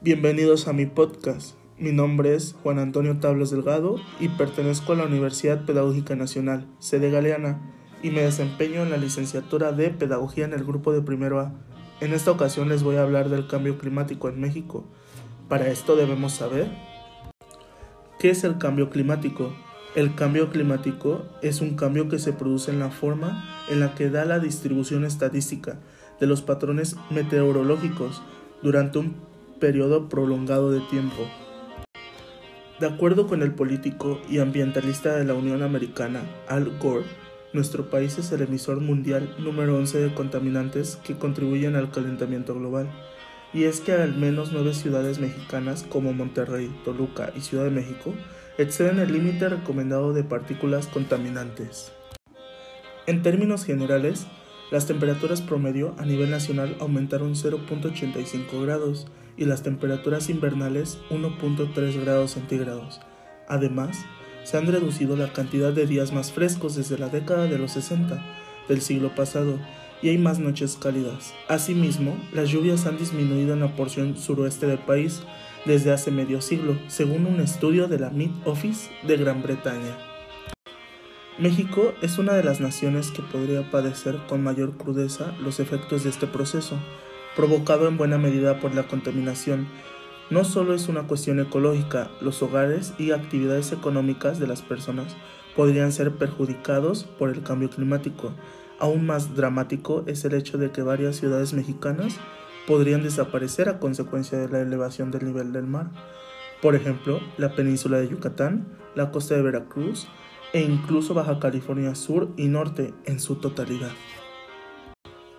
Bienvenidos a mi podcast. Mi nombre es Juan Antonio Tablos Delgado y pertenezco a la Universidad Pedagógica Nacional, sede Galeana, y me desempeño en la licenciatura de Pedagogía en el grupo de primero A. En esta ocasión les voy a hablar del cambio climático en México. Para esto debemos saber ¿qué es el cambio climático? El cambio climático es un cambio que se produce en la forma en la que da la distribución estadística de los patrones meteorológicos durante un periodo prolongado de tiempo. De acuerdo con el político y ambientalista de la Unión Americana, Al Gore, nuestro país es el emisor mundial número 11 de contaminantes que contribuyen al calentamiento global. Y es que al menos nueve ciudades mexicanas como Monterrey, Toluca y Ciudad de México exceden el límite recomendado de partículas contaminantes. En términos generales, las temperaturas promedio a nivel nacional aumentaron 0.85 grados y las temperaturas invernales 1.3 grados centígrados. Además, se han reducido la cantidad de días más frescos desde la década de los 60 del siglo pasado y hay más noches cálidas. Asimismo, las lluvias han disminuido en la porción suroeste del país desde hace medio siglo, según un estudio de la Met Office de Gran Bretaña. México es una de las naciones que podría padecer con mayor crudeza los efectos de este proceso, provocado en buena medida por la contaminación. No solo es una cuestión ecológica, los hogares y actividades económicas de las personas podrían ser perjudicados por el cambio climático. Aún más dramático es el hecho de que varias ciudades mexicanas podrían desaparecer a consecuencia de la elevación del nivel del mar. Por ejemplo, la península de Yucatán, la costa de Veracruz, e incluso Baja California Sur y Norte en su totalidad.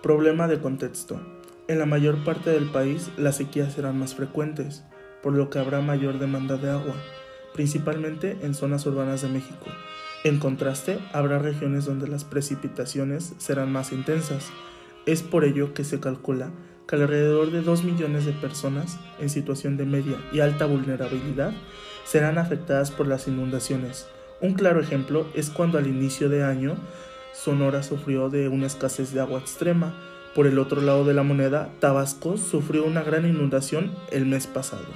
Problema de contexto. En la mayor parte del país las sequías serán más frecuentes, por lo que habrá mayor demanda de agua, principalmente en zonas urbanas de México. En contraste, habrá regiones donde las precipitaciones serán más intensas. Es por ello que se calcula que alrededor de 2 millones de personas en situación de media y alta vulnerabilidad serán afectadas por las inundaciones, un claro ejemplo es cuando al inicio de año Sonora sufrió de una escasez de agua extrema. Por el otro lado de la moneda, Tabasco sufrió una gran inundación el mes pasado.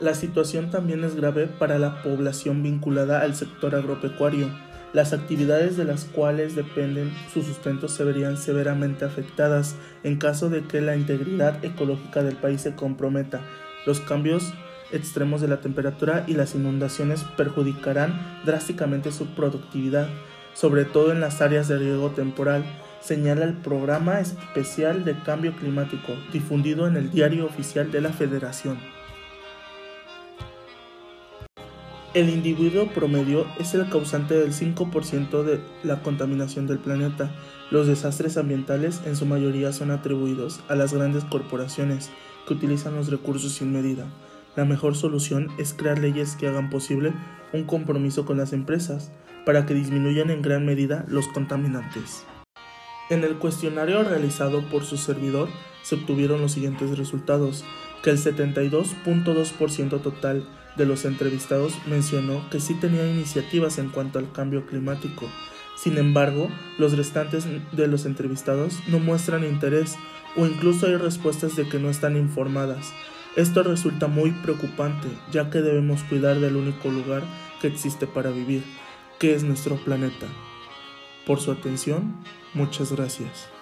La situación también es grave para la población vinculada al sector agropecuario. Las actividades de las cuales dependen su sustento se verían severamente afectadas en caso de que la integridad ecológica del país se comprometa. Los cambios extremos de la temperatura y las inundaciones perjudicarán drásticamente su productividad, sobre todo en las áreas de riego temporal, señala el Programa Especial de Cambio Climático, difundido en el Diario Oficial de la Federación. El individuo promedio es el causante del 5% de la contaminación del planeta. Los desastres ambientales en su mayoría son atribuidos a las grandes corporaciones que utilizan los recursos sin medida. La mejor solución es crear leyes que hagan posible un compromiso con las empresas para que disminuyan en gran medida los contaminantes. En el cuestionario realizado por su servidor se obtuvieron los siguientes resultados, que el 72.2% total de los entrevistados mencionó que sí tenía iniciativas en cuanto al cambio climático. Sin embargo, los restantes de los entrevistados no muestran interés o incluso hay respuestas de que no están informadas. Esto resulta muy preocupante, ya que debemos cuidar del único lugar que existe para vivir, que es nuestro planeta. Por su atención, muchas gracias.